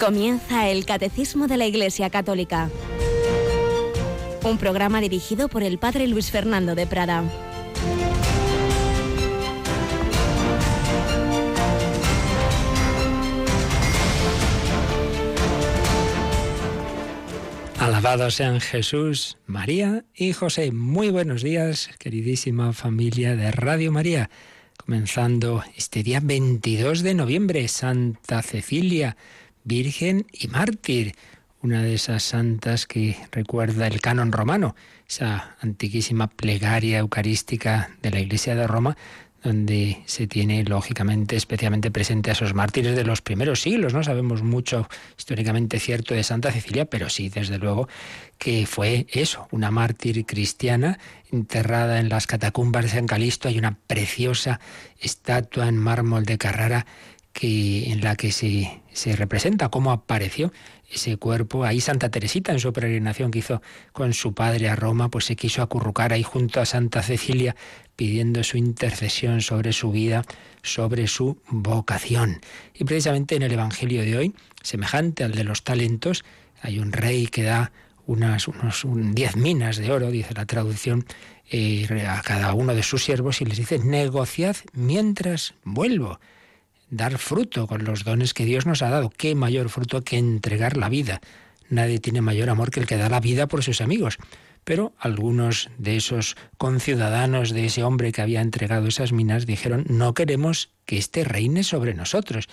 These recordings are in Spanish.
Comienza el Catecismo de la Iglesia Católica. Un programa dirigido por el Padre Luis Fernando de Prada. Alabados sean Jesús, María y José. Muy buenos días, queridísima familia de Radio María. Comenzando este día 22 de noviembre, Santa Cecilia, Virgen y Mártir, una de esas santas que recuerda el canon romano, esa antiquísima plegaria eucarística de la Iglesia de Roma, donde se tiene lógicamente especialmente presente a esos mártires de los primeros siglos. No sabemos mucho históricamente cierto de Santa Cecilia, pero sí, desde luego, que fue eso, una mártir cristiana enterrada en las catacumbas de San Calisto. Hay una preciosa estatua en mármol de Carrara en la que se, se representa cómo apareció ese cuerpo. Ahí Santa Teresita, en su peregrinación que hizo con su padre a Roma, pues se quiso acurrucar ahí junto a Santa Cecilia, pidiendo su intercesión sobre su vida, sobre su vocación. Y precisamente en el Evangelio de hoy, semejante al de los talentos, hay un rey que da unas unos, diez minas de oro, dice la traducción, eh, a cada uno de sus siervos y les dice, negociad mientras vuelvo dar fruto con los dones que Dios nos ha dado. ¿Qué mayor fruto que entregar la vida? Nadie tiene mayor amor que el que da la vida por sus amigos. Pero algunos de esos conciudadanos de ese hombre que había entregado esas minas dijeron, no queremos que éste reine sobre nosotros.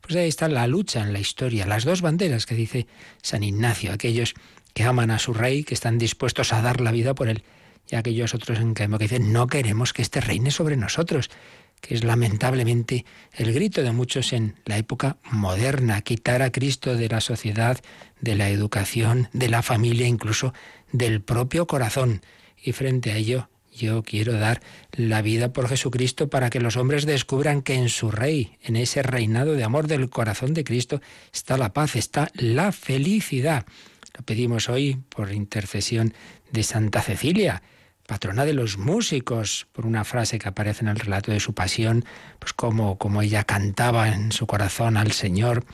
Pues ahí está la lucha en la historia, las dos banderas que dice San Ignacio, aquellos que aman a su rey, que están dispuestos a dar la vida por él, y aquellos otros en cambio que dicen, no queremos que éste reine sobre nosotros que es lamentablemente el grito de muchos en la época moderna, quitar a Cristo de la sociedad, de la educación, de la familia, incluso del propio corazón. Y frente a ello, yo quiero dar la vida por Jesucristo para que los hombres descubran que en su rey, en ese reinado de amor del corazón de Cristo, está la paz, está la felicidad. Lo pedimos hoy por intercesión de Santa Cecilia patrona de los músicos, por una frase que aparece en el relato de su pasión, pues como, como ella cantaba en su corazón al Señor.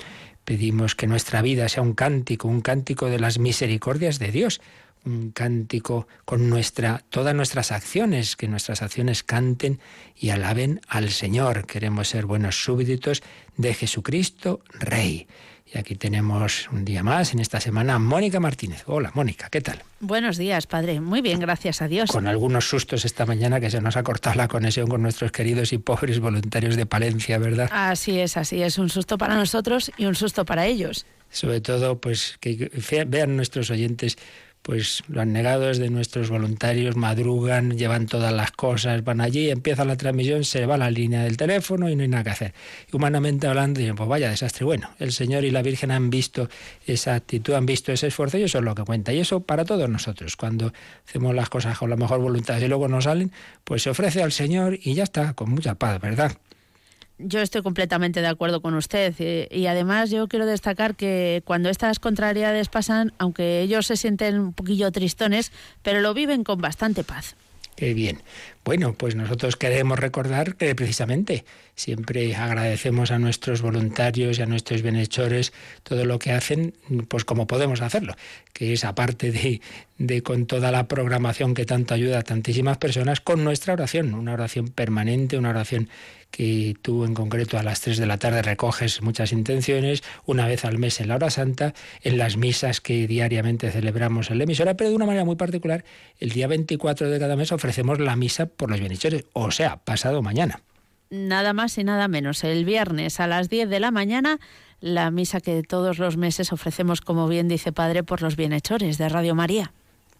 Pedimos que nuestra vida sea un cántico, un cántico de las misericordias de Dios, un cántico con nuestra, todas nuestras acciones, que nuestras acciones canten y alaben al Señor. Queremos ser buenos súbditos de Jesucristo, Rey. Y aquí tenemos un día más en esta semana Mónica Martínez. Hola Mónica, ¿qué tal? Buenos días, padre. Muy bien, gracias a Dios. Con algunos sustos esta mañana que se nos ha cortado la conexión con nuestros queridos y pobres voluntarios de Palencia, ¿verdad? Así es, así es. Un susto para nosotros y un susto para ellos. Sobre todo, pues que vean nuestros oyentes pues los negados de nuestros voluntarios madrugan, llevan todas las cosas, van allí, empieza la transmisión, se va la línea del teléfono y no hay nada que hacer. humanamente hablando, pues vaya desastre. Bueno, el Señor y la Virgen han visto esa actitud, han visto ese esfuerzo y eso es lo que cuenta. Y eso para todos nosotros, cuando hacemos las cosas con la mejor voluntad y luego no salen, pues se ofrece al Señor y ya está, con mucha paz, ¿verdad? Yo estoy completamente de acuerdo con usted eh, y, además yo quiero destacar que cuando estas contrariedades pasan, aunque ellos se sienten un poquillo tristones, pero lo viven con bastante paz. Qué bien. Bueno, pues nosotros queremos recordar que precisamente siempre agradecemos a nuestros voluntarios y a nuestros bienhechores todo lo que hacen, pues como podemos hacerlo, que es aparte de, de con toda la programación que tanto ayuda a tantísimas personas, con nuestra oración, una oración permanente, una oración que tú en concreto a las 3 de la tarde recoges muchas intenciones, una vez al mes en la hora santa, en las misas que diariamente celebramos en la emisora, pero de una manera muy particular, el día 24 de cada mes ofrecemos la misa por los bienhechores, o sea, pasado mañana. Nada más y nada menos. El viernes a las 10 de la mañana, la misa que todos los meses ofrecemos, como bien dice Padre, por los bienhechores de Radio María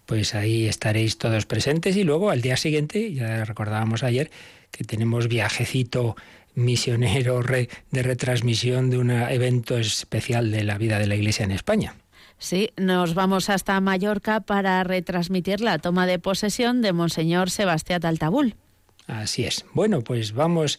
pues ahí estaréis todos presentes y luego al día siguiente, ya recordábamos ayer, que tenemos viajecito misionero de retransmisión de un evento especial de la vida de la Iglesia en España. Sí, nos vamos hasta Mallorca para retransmitir la toma de posesión de Monseñor Sebastián Altabul. Así es. Bueno, pues vamos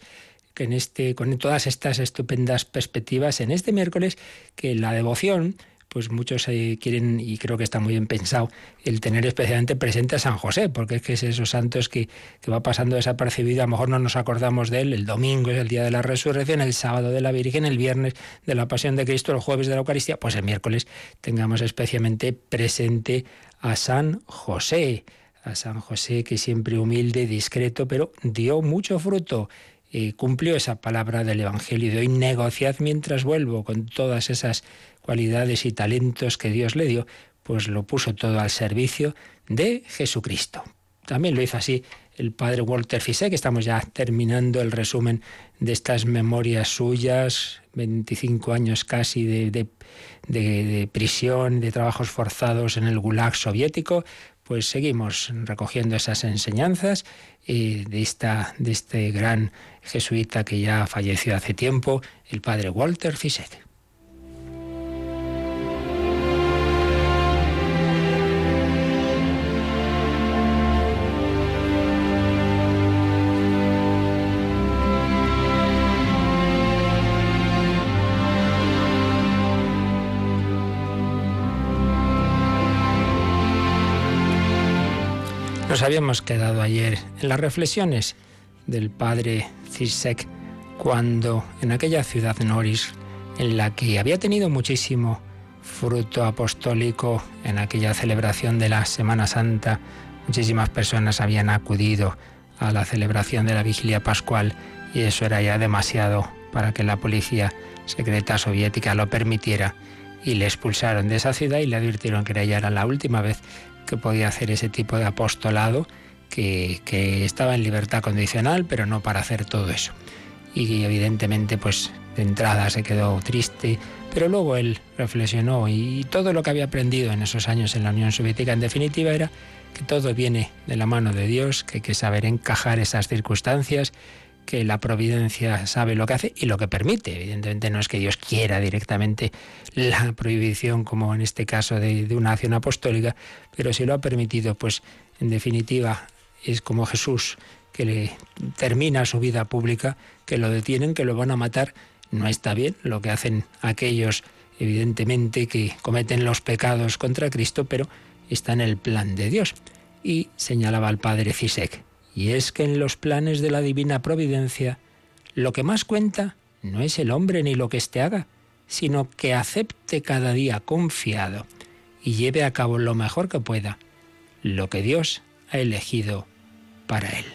en este, con todas estas estupendas perspectivas en este miércoles que la devoción pues muchos eh, quieren, y creo que está muy bien pensado, el tener especialmente presente a San José, porque es que es esos santos que, que va pasando desapercibido, a lo mejor no nos acordamos de él, el domingo es el día de la resurrección, el sábado de la Virgen, el viernes de la pasión de Cristo, el jueves de la Eucaristía, pues el miércoles tengamos especialmente presente a San José, a San José que siempre humilde, discreto, pero dio mucho fruto y cumplió esa palabra del Evangelio de hoy, negociad mientras vuelvo con todas esas cualidades y talentos que Dios le dio, pues lo puso todo al servicio de Jesucristo. También lo hizo así el padre Walter Fisek, que estamos ya terminando el resumen de estas memorias suyas, 25 años casi de, de, de, prisión, de trabajos forzados en el Gulag soviético, pues seguimos recogiendo esas enseñanzas eh, de, esta, de este gran jesuita que ya falleció hace tiempo, el padre Walter Fisek. Nos habíamos quedado ayer en las reflexiones del padre Zizek cuando en aquella ciudad Noris, en la que había tenido muchísimo fruto apostólico en aquella celebración de la Semana Santa, muchísimas personas habían acudido a la celebración de la vigilia pascual y eso era ya demasiado para que la policía secreta soviética lo permitiera y le expulsaron de esa ciudad y le advirtieron que ya era la última vez que podía hacer ese tipo de apostolado, que, estaba en libertad condicional, pero no para hacer todo eso. Y evidentemente, pues de entrada se quedó triste, pero luego él reflexionó y todo lo que había aprendido en esos años en la Unión Soviética, en definitiva, era que todo viene de la mano de Dios, que hay que saber encajar esas circunstancias que la providencia sabe lo que hace y lo que permite. Evidentemente no es que Dios quiera directamente la prohibición, como en este caso de, una acción apostólica, pero si lo ha permitido, pues en definitiva es como Jesús que le termina su vida pública, que lo detienen, que lo van a matar. No está bien lo que hacen aquellos, evidentemente, que cometen los pecados contra Cristo, pero está en el plan de Dios. Y señalaba al padre Cisek, y es que en los planes de la divina providencia, lo que más cuenta no es el hombre ni lo que éste haga, sino que acepte cada día confiado y lleve a cabo lo mejor que pueda lo que Dios ha elegido para él.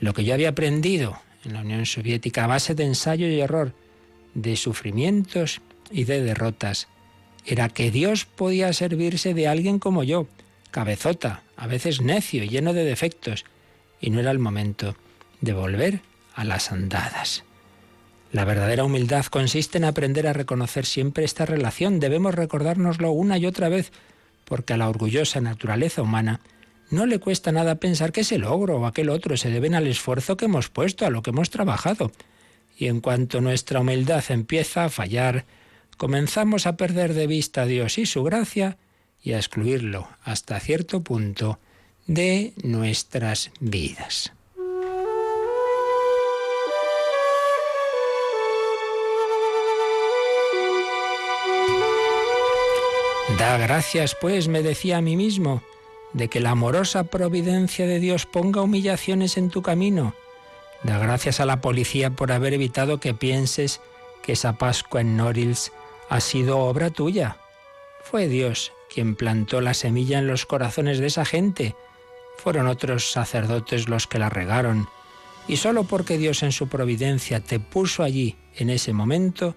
Lo que yo había aprendido en la Unión Soviética a base de ensayo y error, de sufrimientos y de derrotas, era que Dios podía servirse de alguien como yo, cabezota, a veces necio lleno de defectos, y no era el momento de volver a las andadas. La verdadera humildad consiste en aprender a reconocer siempre esta relación. Debemos recordárnoslo una y otra vez, porque a la orgullosa naturaleza humana no le cuesta nada pensar que ese logro o aquel otro se deben al esfuerzo que hemos puesto, a lo que hemos trabajado. Y en cuanto nuestra humildad empieza a fallar, comenzamos a perder de vista a Dios y su gracia y a excluirlo hasta cierto punto de nuestras vidas. Da gracias, pues, me decía a mí mismo, de que la amorosa providencia de Dios ponga humillaciones en tu camino. Da gracias a la policía por haber evitado que pienses que esa Pascua en Norils ha sido obra tuya. Fue Dios quien plantó la semilla en los corazones de esa gente fueron otros sacerdotes los que la regaron, y solo porque Dios en su providencia te puso allí en ese momento,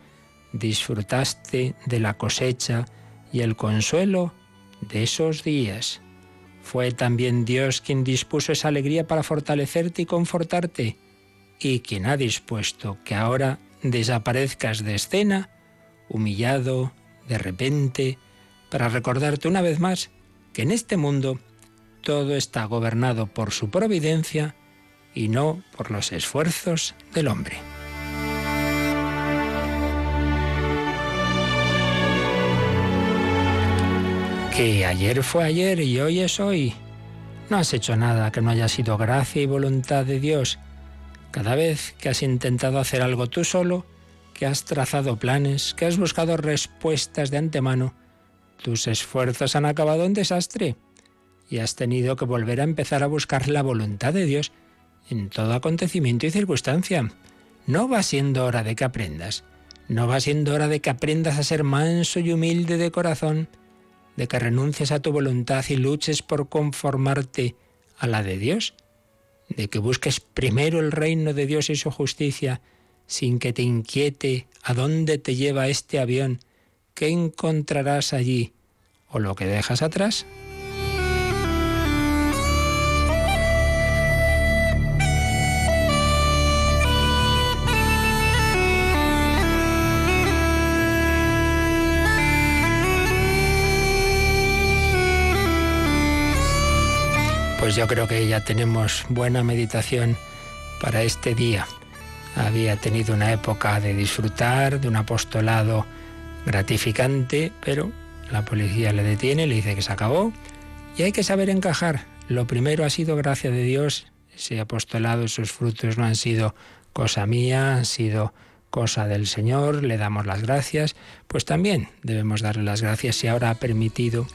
disfrutaste de la cosecha y el consuelo de esos días. Fue también Dios quien dispuso esa alegría para fortalecerte y confortarte, y quien ha dispuesto que ahora desaparezcas de escena, humillado, de repente, para recordarte una vez más que en este mundo todo está gobernado por su providencia y no por los esfuerzos del hombre. Que ayer fue ayer y hoy es hoy. No has hecho nada que no haya sido gracia y voluntad de Dios. Cada vez que has intentado hacer algo tú solo, que has trazado planes, que has buscado respuestas de antemano, tus esfuerzos han acabado en desastre y has tenido que volver a empezar a buscar la voluntad de Dios en todo acontecimiento y circunstancia. No va siendo hora de que aprendas. No va siendo hora de que aprendas a ser manso y humilde de corazón, de que renuncies a tu voluntad y luches por conformarte a la de Dios, de que busques primero el reino de Dios y su justicia, sin que te inquiete a dónde te lleva este avión, qué encontrarás allí o lo que dejas atrás. Pues yo creo que ya tenemos buena meditación para este día. Había tenido una época de disfrutar, de un apostolado gratificante, pero la policía le detiene, le dice que se acabó y hay que saber encajar. Lo primero ha sido gracia de Dios, ese apostolado, sus frutos no han sido cosa mía, han sido cosa del Señor, le damos las gracias, pues también debemos darle las gracias si ahora ha permitido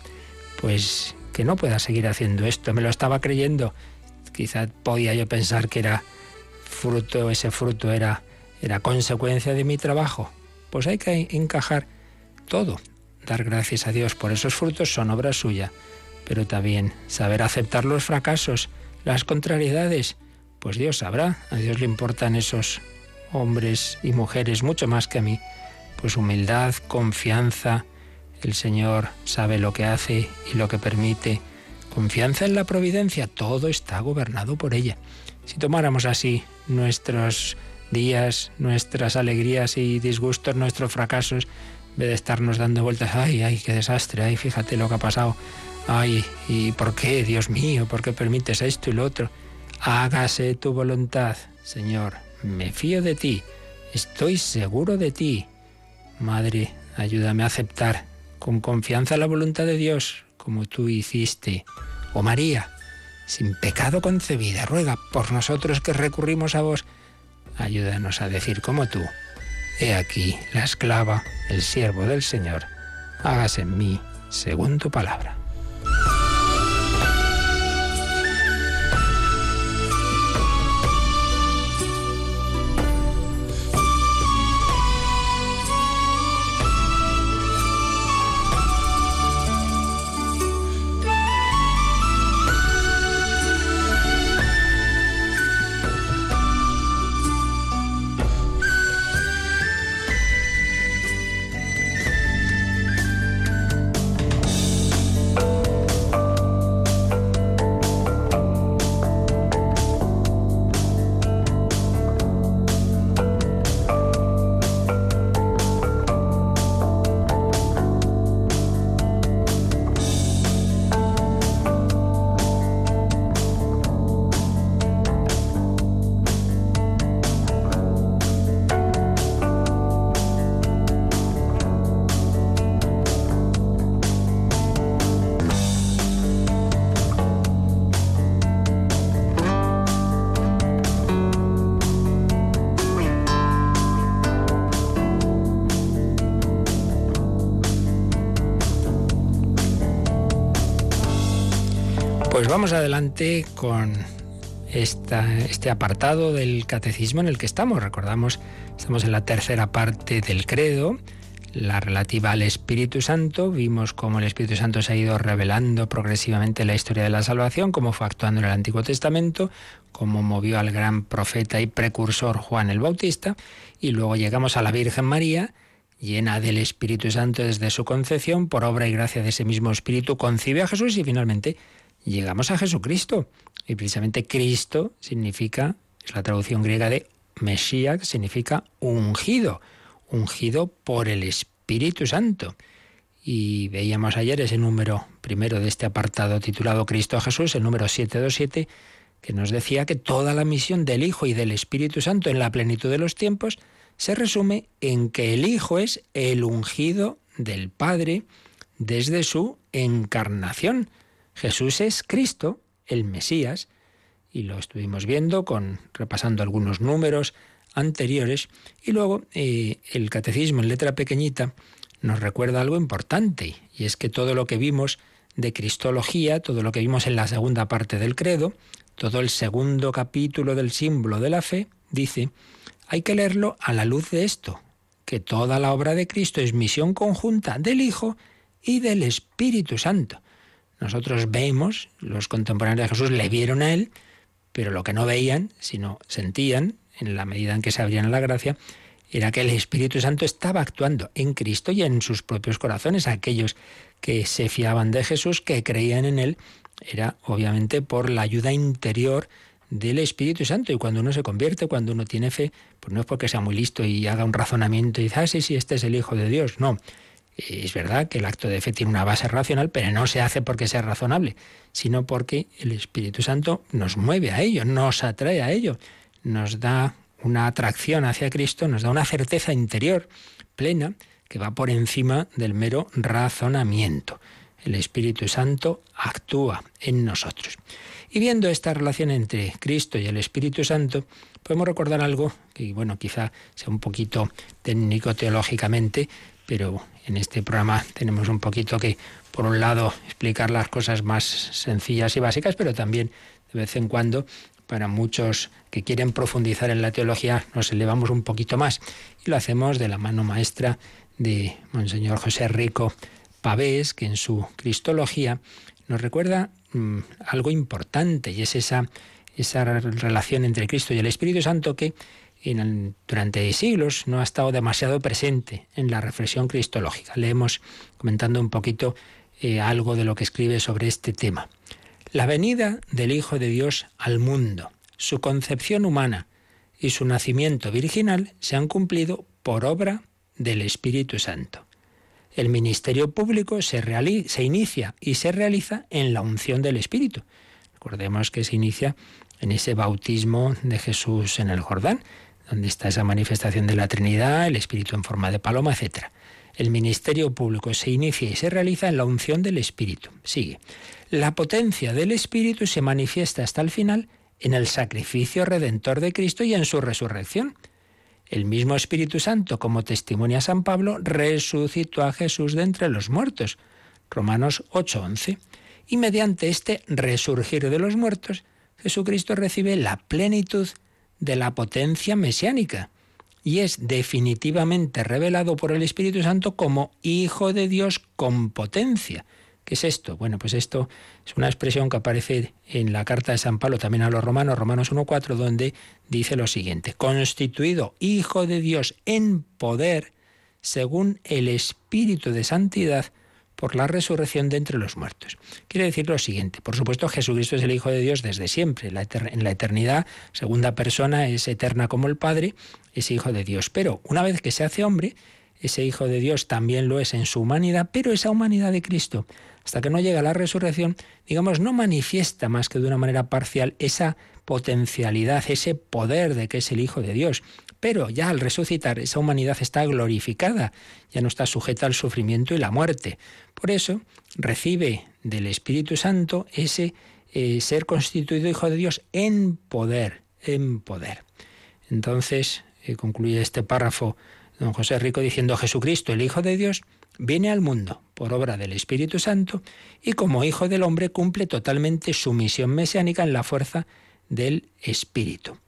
pues que no pueda seguir haciendo esto. Me lo estaba creyendo. Quizá podía yo pensar que era fruto, ese fruto era, era consecuencia de mi trabajo. Pues hay que encajar todo. Dar gracias a Dios por esos frutos son obra suya. Pero también saber aceptar los fracasos, las contrariedades. Pues Dios sabrá. A Dios le importan esos hombres y mujeres mucho más que a mí. Pues humildad, confianza, el Señor sabe lo que hace y lo que permite. Confianza en la providencia, todo está gobernado por ella. Si tomáramos así nuestros días, nuestras alegrías y disgustos, nuestros fracasos, en vez de estarnos dando vueltas, ay, ay, qué desastre, ay, fíjate lo que ha pasado, ay, ¿y por qué, Dios mío, por qué permites esto y lo otro? Hágase tu voluntad, Señor, me fío de ti, estoy seguro de ti. Madre, ayúdame a aceptar con confianza la voluntad de Dios, como tú hiciste. Oh María, sin pecado concebida, ruega por nosotros que recurrimos a vos. Ayúdanos a decir como tú. He aquí la esclava, el siervo del Señor. Hágase en mí según tu palabra. Vamos adelante con este apartado del catecismo en el que estamos. Recordamos, estamos en la tercera parte del credo, la relativa al Espíritu Santo. Vimos cómo el Espíritu Santo se ha ido revelando progresivamente en la historia de la salvación, cómo fue actuando en el Antiguo Testamento, cómo movió al gran profeta y precursor Juan el Bautista. Y luego llegamos a la Virgen María, llena del Espíritu Santo desde su concepción, por obra y gracia de ese mismo Espíritu, concibe a Jesús y finalmente llegamos a Jesucristo. Y precisamente Cristo significa, es la traducción griega de Mesías, significa ungido, ungido por el Espíritu Santo. Y veíamos ayer ese número primero de este apartado titulado Cristo Jesús, el número 727, que nos decía que toda la misión del Hijo y del Espíritu Santo en la plenitud de los tiempos se resume en que el Hijo es el ungido del Padre desde su encarnación. Jesús es Cristo, el Mesías, y lo estuvimos viendo con repasando algunos números anteriores y luego eh, el catecismo en letra pequeñita nos recuerda algo importante, y es que todo lo que vimos de Cristología, todo lo que vimos en la segunda parte del credo, todo el segundo capítulo del símbolo de la fe, dice, hay que leerlo a la luz de esto, que toda la obra de Cristo es misión conjunta del Hijo y del Espíritu Santo. Nosotros vemos, los contemporáneos de Jesús le vieron a Él, pero lo que no veían, sino sentían, en la medida en que se abrían la gracia, era que el Espíritu Santo estaba actuando en Cristo y en sus propios corazones, aquellos que se fiaban de Jesús, que creían en Él, era obviamente por la ayuda interior del Espíritu Santo. Y cuando uno se convierte, cuando uno tiene fe, pues no es porque sea muy listo y haga un razonamiento y dice, ah, sí, sí, este es el Hijo de Dios. No. Es verdad que el acto de fe tiene una base racional, pero no se hace porque sea razonable, sino porque el Espíritu Santo nos mueve a ello, nos atrae a ello, nos da una atracción hacia Cristo, nos da una certeza interior plena que va por encima del mero razonamiento. El Espíritu Santo actúa en nosotros. Y viendo esta relación entre Cristo y el Espíritu Santo, podemos recordar algo que, bueno, quizá sea un poquito técnico teológicamente, pero en este programa tenemos un poquito que, por un lado, explicar las cosas más sencillas y básicas, pero también de vez en cuando para muchos que quieren profundizar en la teología nos elevamos un poquito más. Y lo hacemos de la mano maestra de Monseñor José Rico Pavés, que en su Cristología nos recuerda mm, algo importante y es esa, esa relación entre Cristo y el Espíritu Santo que durante siglos no ha estado demasiado presente en la reflexión cristológica. Leemos comentando un poquito eh, algo de lo que escribe sobre este tema. La venida del Hijo de Dios al mundo, su concepción humana y su nacimiento virginal se han cumplido por obra del Espíritu Santo. El ministerio público se, se inicia y se realiza en la unción del Espíritu. Recordemos que se inicia en ese bautismo de Jesús en el Jordán, donde está esa manifestación de la Trinidad, el Espíritu en forma de paloma, etc. El ministerio público se inicia y se realiza en la unción del Espíritu. Sigue. La potencia del Espíritu se manifiesta hasta el final en el sacrificio redentor de Cristo y en su resurrección. El mismo Espíritu Santo, como testimonia San Pablo, resucitó a Jesús de entre los muertos. Romanos 8:11. Y mediante este resurgir de los muertos, Jesucristo recibe la plenitud de la potencia mesiánica y es definitivamente revelado por el Espíritu Santo como Hijo de Dios con potencia. ¿Qué es esto? Bueno, pues esto es una expresión que aparece en la carta de San Pablo también a los romanos, Romanos 1.4, donde dice lo siguiente, constituido Hijo de Dios en poder, según el Espíritu de Santidad, por la resurrección de entre los muertos. Quiere decir lo siguiente, por supuesto Jesucristo es el Hijo de Dios desde siempre, en la eternidad, segunda persona, es eterna como el Padre, es Hijo de Dios, pero una vez que se hace hombre, ese Hijo de Dios también lo es en su humanidad, pero esa humanidad de Cristo, hasta que no llega la resurrección, digamos, no manifiesta más que de una manera parcial esa potencialidad, ese poder de que es el Hijo de Dios. Pero ya al resucitar, esa humanidad está glorificada, ya no está sujeta al sufrimiento y la muerte. Por eso recibe del Espíritu Santo ese eh, ser constituido Hijo de Dios en poder, en poder. Entonces, eh, concluye este párrafo don José Rico diciendo Jesucristo, el Hijo de Dios, viene al mundo por obra del Espíritu Santo y como Hijo del Hombre cumple totalmente su misión mesiánica en la fuerza del Espíritu.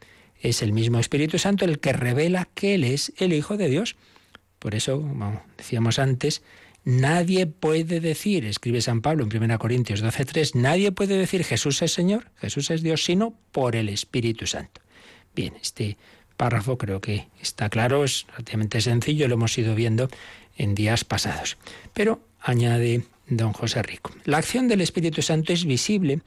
Es el mismo Espíritu Santo el que revela que Él es el Hijo de Dios. Por eso, como decíamos antes, nadie puede decir, escribe San Pablo en 1 Corintios 12:3, nadie puede decir Jesús es Señor, Jesús es Dios, sino por el Espíritu Santo. Bien, este párrafo creo que está claro, es relativamente sencillo, lo hemos ido viendo en días pasados. Pero añade don José Rico, la acción del Espíritu Santo es visible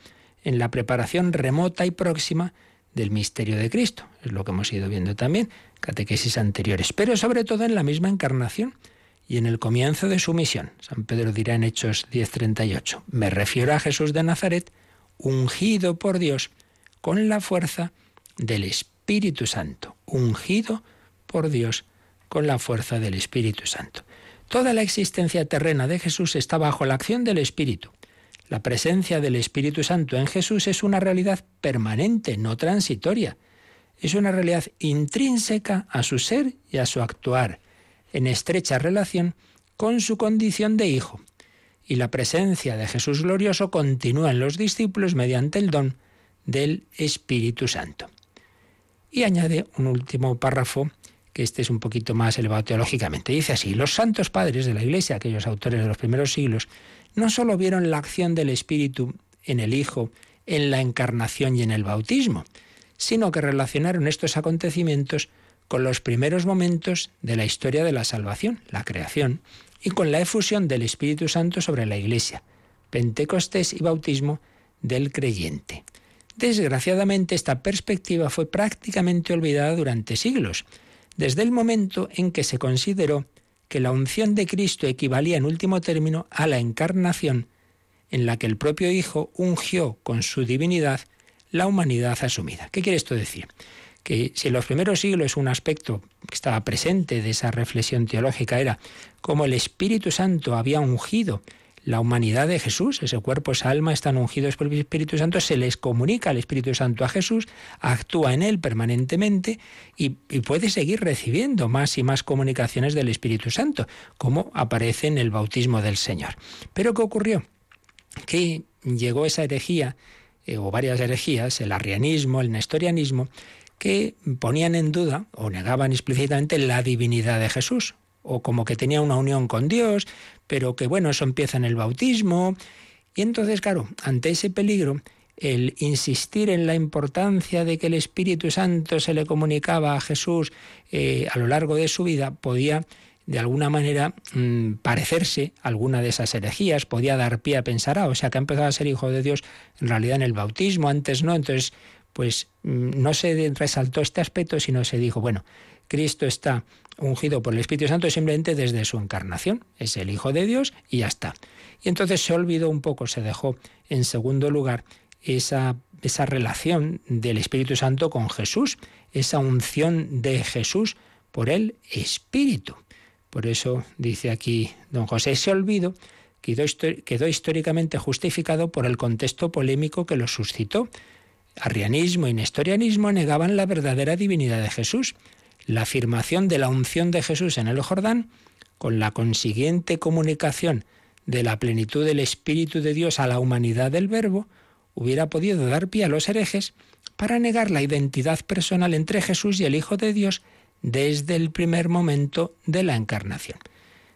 en la preparación remota y próxima del misterio de Cristo. Es lo que hemos ido viendo también, catequesis anteriores, pero sobre todo en la misma encarnación y en el comienzo de su misión. San Pedro dirá en Hechos 10:38, me refiero a Jesús de Nazaret, ungido por Dios con la fuerza del Espíritu Santo, ungido por Dios con la fuerza del Espíritu Santo. Toda la existencia terrena de Jesús está bajo la acción del Espíritu. La presencia del Espíritu Santo en Jesús es una realidad permanente, no transitoria. Es una realidad intrínseca a su ser y a su actuar, en estrecha relación con su condición de hijo. Y la presencia de Jesús glorioso continúa en los discípulos mediante el don del Espíritu Santo. Y añade un último párrafo, que este es un poquito más elevado teológicamente. Dice así, los santos padres de la Iglesia, aquellos autores de los primeros siglos, no solo vieron la acción del Espíritu en el Hijo, en la encarnación y en el bautismo, sino que relacionaron estos acontecimientos con los primeros momentos de la historia de la salvación, la creación, y con la efusión del Espíritu Santo sobre la Iglesia, Pentecostés y bautismo del creyente. Desgraciadamente esta perspectiva fue prácticamente olvidada durante siglos, desde el momento en que se consideró que la unción de Cristo equivalía en último término a la encarnación, en la que el propio Hijo ungió con su divinidad la humanidad asumida. ¿Qué quiere esto decir? Que si en los primeros siglos un aspecto que estaba presente de esa reflexión teológica era cómo el Espíritu Santo había ungido la humanidad de Jesús, ese cuerpo, esa alma están ungidos por el Espíritu Santo, se les comunica el Espíritu Santo a Jesús, actúa en él permanentemente y, puede seguir recibiendo más y más comunicaciones del Espíritu Santo, como aparece en el bautismo del Señor. Pero ¿qué ocurrió? Que llegó esa herejía, eh, o varias herejías, el arrianismo, el nestorianismo, que ponían en duda o negaban explícitamente la divinidad de Jesús o como que tenía una unión con Dios, pero que bueno, eso empieza en el bautismo. Y entonces, claro, ante ese peligro, el insistir en la importancia de que el Espíritu Santo se le comunicaba a Jesús eh, a lo largo de su vida podía de alguna manera mm, parecerse alguna de esas herejías, podía dar pie a pensar, ah, o sea que ha empezado a ser hijo de Dios en realidad en el bautismo, antes no, entonces pues mm, no se resaltó este aspecto, sino se dijo, bueno, Cristo está ungido por el Espíritu Santo simplemente desde su encarnación. Es el Hijo de Dios y ya está. Y entonces se olvidó un poco, se dejó en segundo lugar esa, esa relación del Espíritu Santo con Jesús, esa unción de Jesús por el Espíritu. Por eso dice aquí don José, ese olvido quedó, quedó históricamente justificado por el contexto polémico que lo suscitó. Arrianismo y nestorianismo negaban la verdadera divinidad de Jesús la afirmación de la unción de Jesús en el Jordán, con la consiguiente comunicación de la plenitud del Espíritu de Dios a la humanidad del Verbo, hubiera podido dar pie a los herejes para negar la identidad personal entre Jesús y el Hijo de Dios desde el primer momento de la encarnación.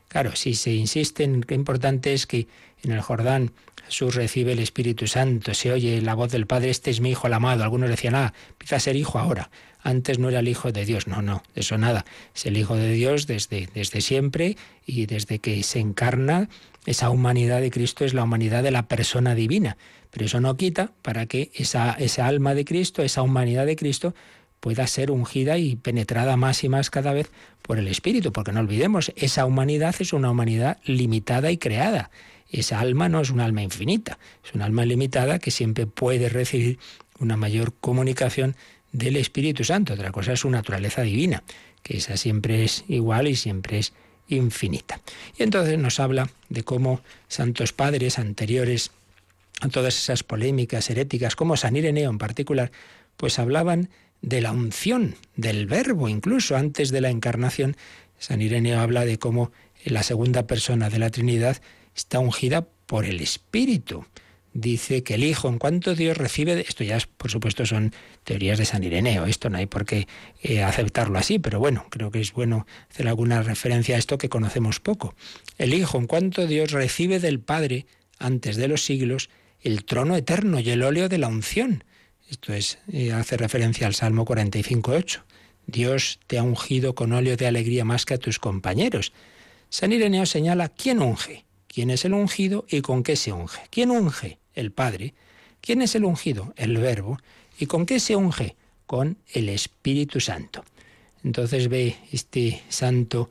Claro, si se insiste en que importante es que en el Jordán Jesús recibe el Espíritu Santo, se oye la voz del Padre, este es mi Hijo el amado. Algunos decían, ah, empieza ser hijo ahora antes no era el Hijo de Dios. No, no, eso nada. Es el Hijo de Dios desde, desde siempre y desde que se encarna, esa humanidad de Cristo es la humanidad de la persona divina. Pero eso no quita para que esa, esa alma de Cristo, esa humanidad de Cristo, pueda ser ungida y penetrada más y más cada vez por el Espíritu, porque no olvidemos, esa humanidad es una humanidad limitada y creada. Esa alma no es un alma infinita, es un alma limitada que siempre puede recibir una mayor comunicación del Espíritu Santo. Otra cosa es su naturaleza divina, que esa siempre es igual y siempre es infinita. Y entonces nos habla de cómo santos padres anteriores a todas esas polémicas heréticas, como San Ireneo en particular, pues hablaban de la unción, del verbo, incluso antes de la encarnación. San Ireneo habla de cómo la segunda persona de la Trinidad está ungida por el Espíritu dice que el Hijo, en cuanto Dios recibe, esto ya por supuesto son teorías de San Ireneo, esto no hay por qué eh, aceptarlo así, pero bueno, creo que es bueno hacer alguna referencia a esto que conocemos poco. El Hijo, en cuanto Dios recibe del Padre, antes de los siglos, el trono eterno y el óleo de la unción. Esto es, eh, hace referencia al Salmo 45.8. Dios te ha ungido con óleo de alegría más que a tus compañeros. San Ireneo señala quién unge, quién es el ungido y con qué se unge. ¿Quién unge? El Padre. ¿Quién es el ungido? El Verbo. ¿Y con qué se unge? Con el Espíritu Santo. Entonces ve este santo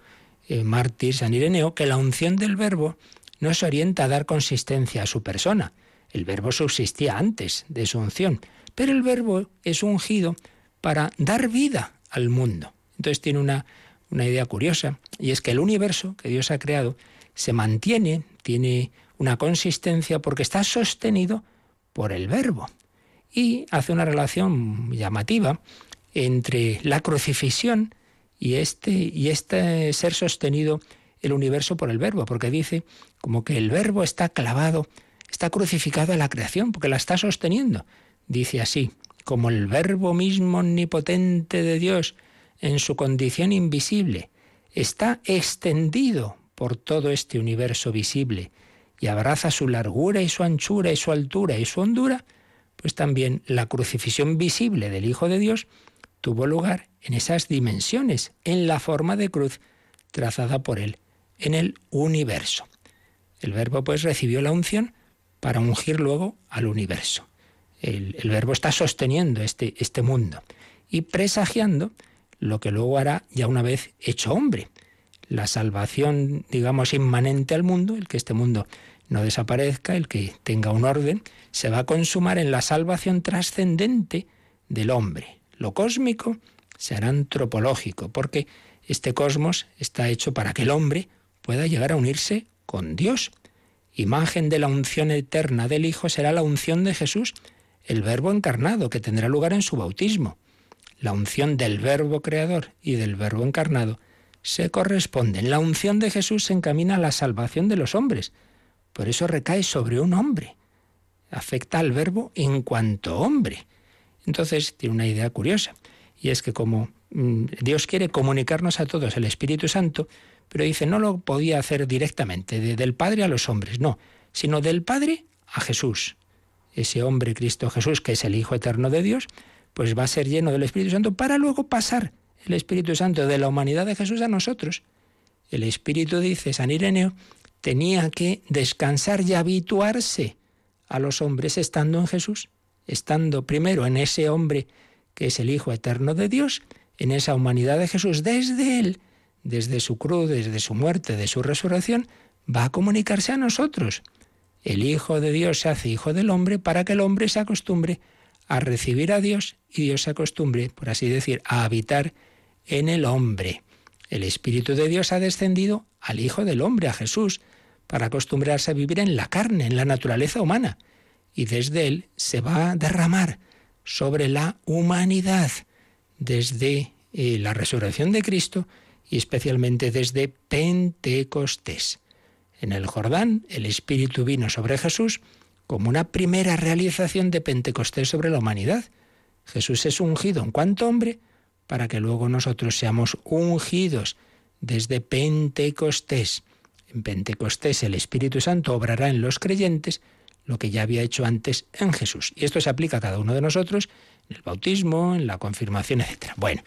eh, mártir San Ireneo que la unción del Verbo no se orienta a dar consistencia a su persona. El Verbo subsistía antes de su unción, pero el Verbo es ungido para dar vida al mundo. Entonces tiene una, una idea curiosa, y es que el universo que Dios ha creado se mantiene, tiene una consistencia porque está sostenido por el verbo. Y hace una relación llamativa entre la crucifixión y este, y este ser sostenido el universo por el verbo, porque dice como que el verbo está clavado, está crucificado a la creación, porque la está sosteniendo. Dice así, como el verbo mismo omnipotente de Dios en su condición invisible, está extendido por todo este universo visible y abraza su largura y su anchura y su altura y su hondura, pues también la crucifixión visible del Hijo de Dios tuvo lugar en esas dimensiones, en la forma de cruz trazada por Él en el universo. El verbo pues recibió la unción para ungir luego al universo. El, verbo está sosteniendo este, este mundo y presagiando lo que luego hará ya una vez hecho hombre. La salvación, digamos, inmanente al mundo, el que este mundo no desaparezca, el que tenga un orden, se va a consumar en la salvación trascendente del hombre. Lo cósmico será antropológico, porque este cosmos está hecho para que el hombre pueda llegar a unirse con Dios. Imagen de la unción eterna del Hijo será la unción de Jesús, el Verbo encarnado, que tendrá lugar en su bautismo. La unción del Verbo creador y del Verbo encarnado se corresponden. La unción de Jesús se encamina a la salvación de los hombres. Por eso recae sobre un hombre. Afecta al Verbo en cuanto hombre. Entonces tiene una idea curiosa, y es que como mm, Dios quiere comunicarnos a todos el Espíritu Santo, pero dice, no lo podía hacer directamente, del Padre a los hombres, no, sino del Padre a Jesús. Ese hombre Cristo Jesús, que es el Hijo eterno de Dios, pues va a ser lleno del Espíritu Santo para luego pasar el Espíritu Santo de la humanidad de Jesús a nosotros. El Espíritu, dice San Ireneo, tenía que descansar y habituarse a los hombres estando en Jesús, estando primero en ese hombre que es el Hijo eterno de Dios, en esa humanidad de Jesús, desde Él desde su cruz, desde su muerte, de su resurrección, va a comunicarse a nosotros. El Hijo de Dios se hace Hijo del hombre para que el hombre se acostumbre a recibir a Dios y Dios se acostumbre, por así decir, a habitar en el hombre. El Espíritu de Dios ha descendido al Hijo del hombre, a Jesús, para acostumbrarse a vivir en la carne, en la naturaleza humana, y desde él se va a derramar sobre la humanidad, desde eh, la resurrección de Cristo, y especialmente desde Pentecostés. En el Jordán el Espíritu vino sobre Jesús como una primera realización de Pentecostés sobre la humanidad. Jesús es ungido en cuanto hombre para que luego nosotros seamos ungidos desde Pentecostés. En Pentecostés el Espíritu Santo obrará en los creyentes lo que ya había hecho antes en Jesús. Y esto se aplica a cada uno de nosotros en el bautismo, en la confirmación, etc. Bueno,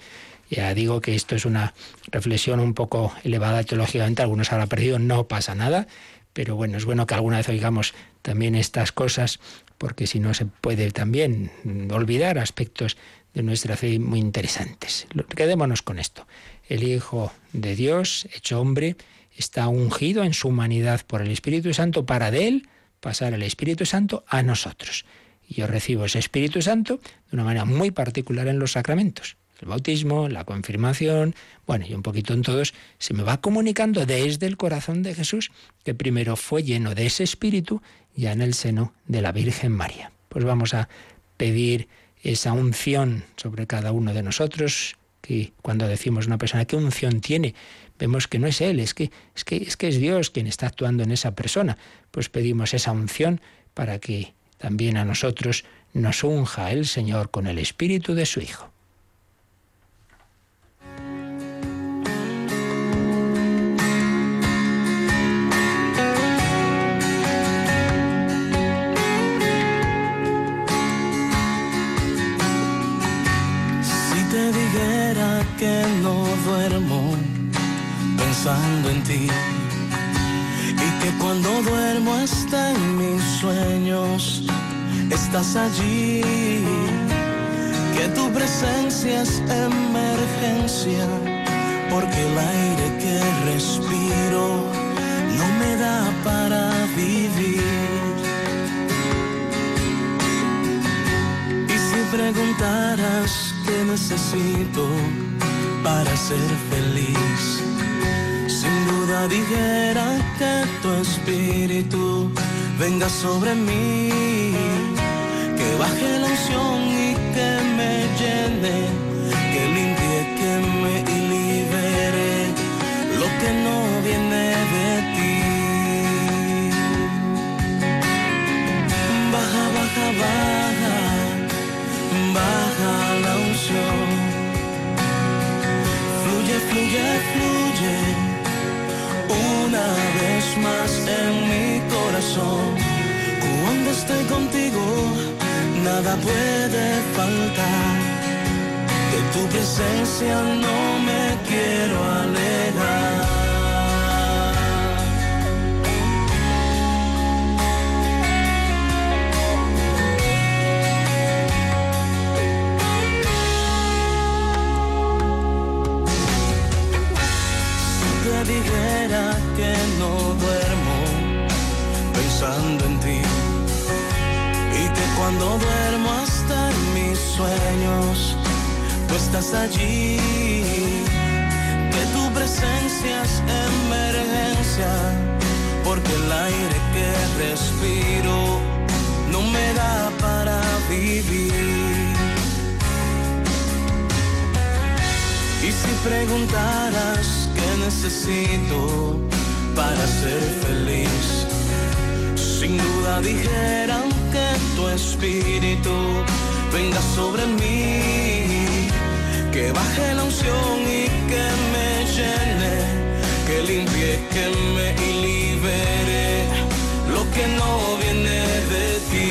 ya digo que esto es una reflexión un poco elevada teológicamente, algunos habrá perdido, no pasa nada, pero bueno, es bueno que alguna vez oigamos también estas cosas, porque si no se puede también olvidar aspectos de nuestra fe muy interesantes. Quedémonos con esto. El Hijo de Dios, hecho hombre, está ungido en su humanidad por el Espíritu Santo para de él pasar el Espíritu Santo a nosotros. Y yo recibo ese Espíritu Santo de una manera muy particular en los sacramentos el bautismo, la confirmación, bueno, y un poquito en todos, se me va comunicando desde el corazón de Jesús, que primero fue lleno de ese espíritu ya en el seno de la Virgen María. Pues vamos a pedir esa unción sobre cada uno de nosotros, que cuando decimos una persona qué unción tiene, vemos que no es él, es que es que es que es Dios quien está actuando en esa persona. Pues pedimos esa unción para que también a nosotros nos unja el Señor con el espíritu de su Hijo. Pensando en ti y que cuando duermo hasta en mis sueños estás allí, que tu presencia es emergencia porque el aire que respiro no me da para vivir. Y si preguntaras qué necesito, para ser feliz. Sin duda dijera que tu espíritu venga sobre mí, que baje la unción y que me llene, que limpie, que me libere. Lo que no viene de ti. Baja, baja, baja, baja la unción. Fluye, fluye, fluye, una vez más en mi corazón. Cuando estoy contigo, nada puede faltar. De tu presencia no me quiero alejar. Cuando duermo hasta en mis sueños tú estás allí, que tu presencia es emergencia, porque el aire que respiro no me da para vivir. Y si preguntaras qué necesito para ser feliz, sin duda dijeran tu espíritu venga sobre mí, que baje la unción y que me llene, que limpie, que me libere lo que no viene de ti.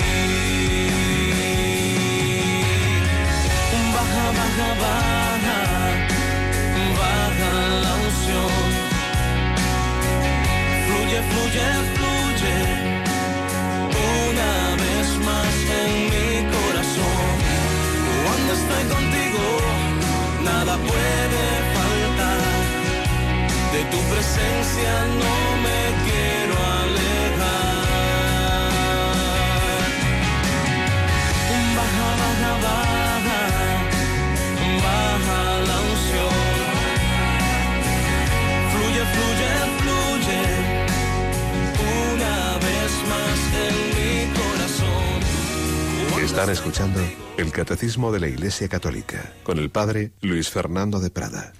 Baja, baja, baja, baja la unción. Fluye, fluye, fluye estoy contigo, nada puede faltar. De tu presencia no me Están escuchando el Catecismo de la Iglesia Católica con el Padre Luis Fernando de Prada.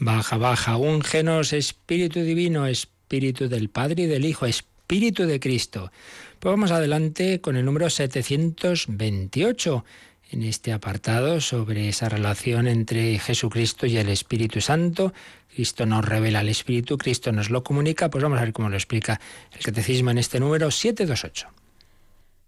Baja, baja, úngenos, Espíritu Divino, Espíritu del Padre y del Hijo, Espíritu de Cristo. Pues vamos adelante con el número 728 en este apartado sobre esa relación entre Jesucristo y el Espíritu Santo. Cristo nos revela al Espíritu, Cristo nos lo comunica. Pues vamos a ver cómo lo explica el Catecismo en este número 728.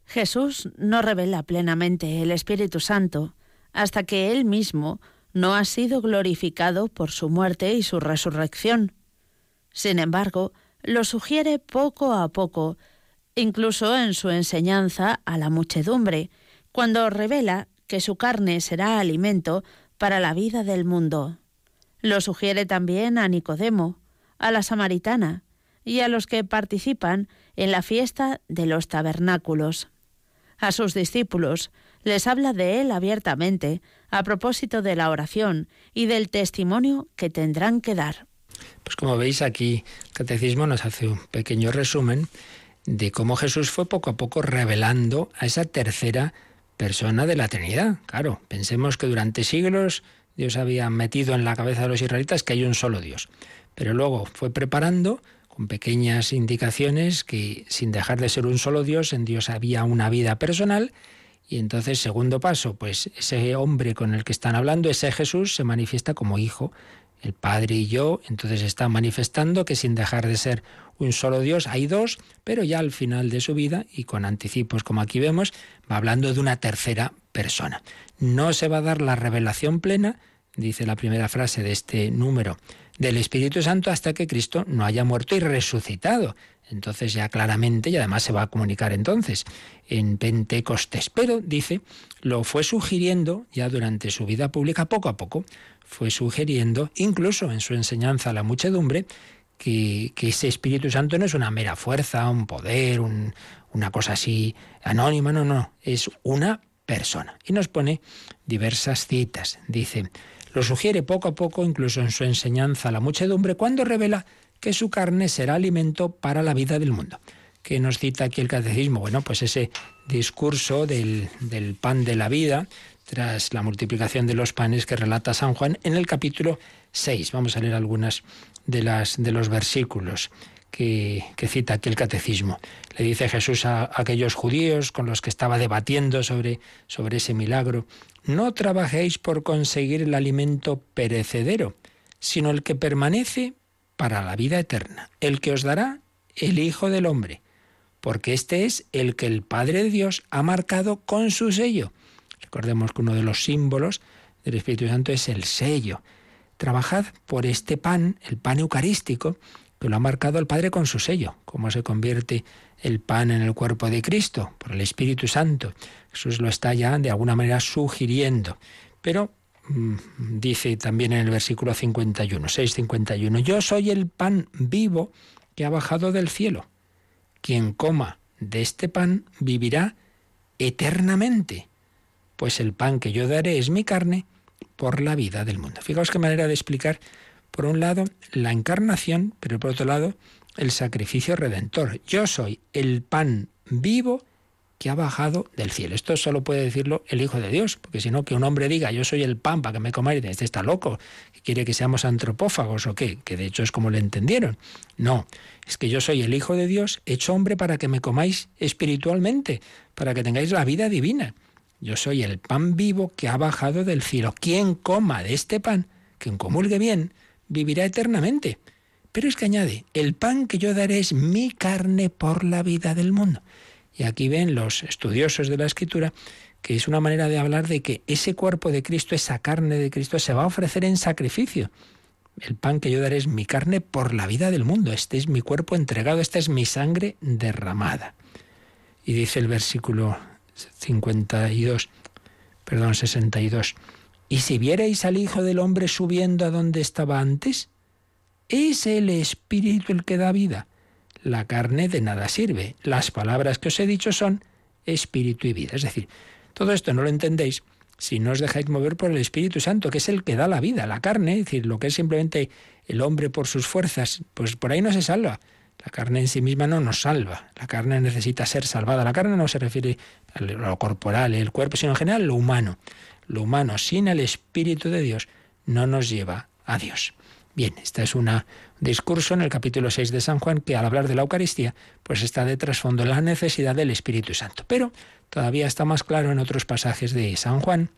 Jesús no revela plenamente el Espíritu Santo hasta que Él mismo no ha sido glorificado por su muerte y su resurrección. Sin embargo, lo sugiere poco a poco, incluso en su enseñanza a la muchedumbre, cuando revela que su carne será alimento para la vida del mundo. Lo sugiere también a Nicodemo, a la samaritana y a los que participan en la fiesta de los tabernáculos. A sus discípulos les habla de él abiertamente a propósito de la oración y del testimonio que tendrán que dar. Pues como veis aquí, el Catecismo nos hace un pequeño resumen de cómo Jesús fue poco a poco revelando a esa tercera persona de la Trinidad. Claro, pensemos que durante siglos Dios había metido en la cabeza de los israelitas que hay un solo Dios. Pero luego fue preparando con pequeñas indicaciones que sin dejar de ser un solo Dios, en Dios había una vida personal. Y entonces, segundo paso, pues ese hombre con el que están hablando, ese Jesús, se manifiesta como hijo. El Padre y yo, entonces está manifestando que sin dejar de ser un solo Dios, hay dos, pero ya al final de su vida, y con anticipos como aquí vemos, va hablando de una tercera persona. No se va a dar la revelación plena, dice la primera frase de este número, del Espíritu Santo hasta que Cristo no haya muerto y resucitado. Entonces ya claramente, y además se va a comunicar entonces en Pentecostés. Pero, dice, lo fue sugiriendo ya durante su vida pública poco a poco, fue sugiriendo, incluso en su enseñanza a la muchedumbre, que, que ese Espíritu Santo no es una mera fuerza, un poder, un, una cosa así anónima, no, no, es una persona. Y nos pone diversas citas. Dice, lo sugiere poco a poco, incluso en su enseñanza a la muchedumbre, cuando revela que su carne será alimento para la vida del mundo. ¿Qué nos cita aquí el catecismo? Bueno, pues ese discurso del, del pan de la vida, tras la multiplicación de los panes que relata San Juan en el capítulo 6. Vamos a leer algunas de, las, de los versículos que, que, cita aquí el catecismo. Le dice Jesús a, aquellos judíos con los que estaba debatiendo sobre, sobre ese milagro, no trabajéis por conseguir el alimento perecedero, sino el que permanece para la vida eterna, el que os dará el Hijo del Hombre, porque este es el que el Padre de Dios ha marcado con su sello. Recordemos que uno de los símbolos del Espíritu Santo es el sello. Trabajad por este pan, el pan eucarístico, que lo ha marcado el Padre con su sello. ¿Cómo se convierte el pan en el cuerpo de Cristo? Por el Espíritu Santo. Jesús lo está ya de alguna manera sugiriendo. Pero mm, dice también en el versículo 51, 6.51, yo soy el pan vivo que ha bajado del cielo. Quien coma de este pan vivirá eternamente, pues el pan que yo daré es mi carne por la vida del mundo. Fijaos qué manera de explicar, por un lado, la encarnación, pero por otro lado, el sacrificio redentor. Yo soy el pan vivo que ha bajado del cielo. Esto solo puede decirlo el Hijo de Dios, porque si no, que un hombre diga, yo soy el pan para que me comáis, este está loco, quiere que seamos antropófagos o qué, que de hecho es como le entendieron. No, es que yo soy el Hijo de Dios hecho hombre para que me comáis espiritualmente, para que tengáis la vida divina. Yo soy el pan vivo que ha bajado del cielo. Quien coma de este pan, quien comulgue bien, vivirá eternamente. Pero es que añade, el pan que yo daré es mi carne por la vida del mundo. Y aquí ven los estudiosos de la escritura que es una manera de hablar de que ese cuerpo de Cristo, esa carne de Cristo, se va a ofrecer en sacrificio. El pan que yo daré es mi carne por la vida del mundo. Este es mi cuerpo entregado, esta es mi sangre derramada. Y dice el versículo 52, perdón, 62. ¿Y si vierais al Hijo del Hombre subiendo a donde estaba antes? Es el Espíritu el que da vida. La carne de nada sirve. Las palabras que os he dicho son espíritu y vida. Es decir, todo esto no lo entendéis si no os dejáis mover por el Espíritu Santo, que es el que da la vida. La carne, es decir, lo que es simplemente el hombre por sus fuerzas, pues por ahí no se salva. La carne en sí misma no nos salva. La carne necesita ser salvada. La carne no se refiere a lo corporal, el cuerpo, sino en general lo humano. Lo humano sin el Espíritu de Dios no nos lleva a Dios. Bien, este es un discurso en el capítulo 6 de San Juan que al hablar de la Eucaristía, pues está de trasfondo la necesidad del Espíritu Santo. Pero todavía está más claro en otros pasajes de San Juan,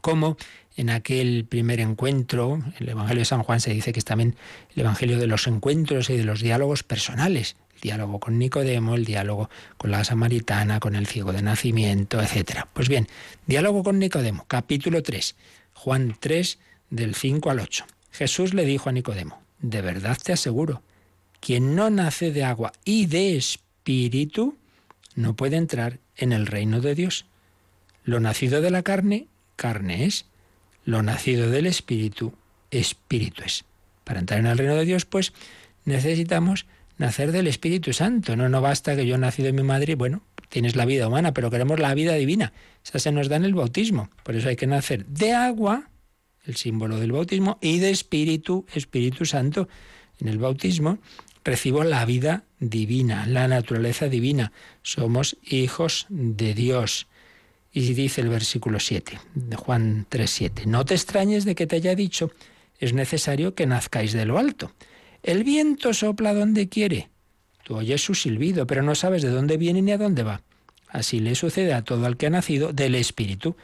como en aquel primer encuentro, el Evangelio de San Juan se dice que es también el Evangelio de los encuentros y de los diálogos personales, el diálogo con Nicodemo, el diálogo con la samaritana, con el ciego de nacimiento, etc. Pues bien, diálogo con Nicodemo, capítulo 3, Juan 3, del 5 al 8. Jesús le dijo a Nicodemo, de verdad te aseguro, quien no nace de agua y de espíritu, no puede entrar en el reino de Dios. Lo nacido de la carne, carne es lo nacido del Espíritu, Espíritu es. Para entrar en el reino de Dios, pues necesitamos nacer del Espíritu Santo. No, no basta que yo nacido en mi madre, bueno, tienes la vida humana, pero queremos la vida divina. Esa se nos da en el bautismo. Por eso hay que nacer de agua, el símbolo del bautismo, y de Espíritu, Espíritu Santo. En el bautismo recibo la vida divina, la naturaleza divina. Somos hijos de Dios. Y dice el versículo 7 de Juan 3:7, no te extrañes de que te haya dicho, es necesario que nazcáis de lo alto. El viento sopla donde quiere. Tú oyes su silbido, pero no sabes de dónde viene ni a dónde va. Así le sucede a todo el que ha nacido del Espíritu.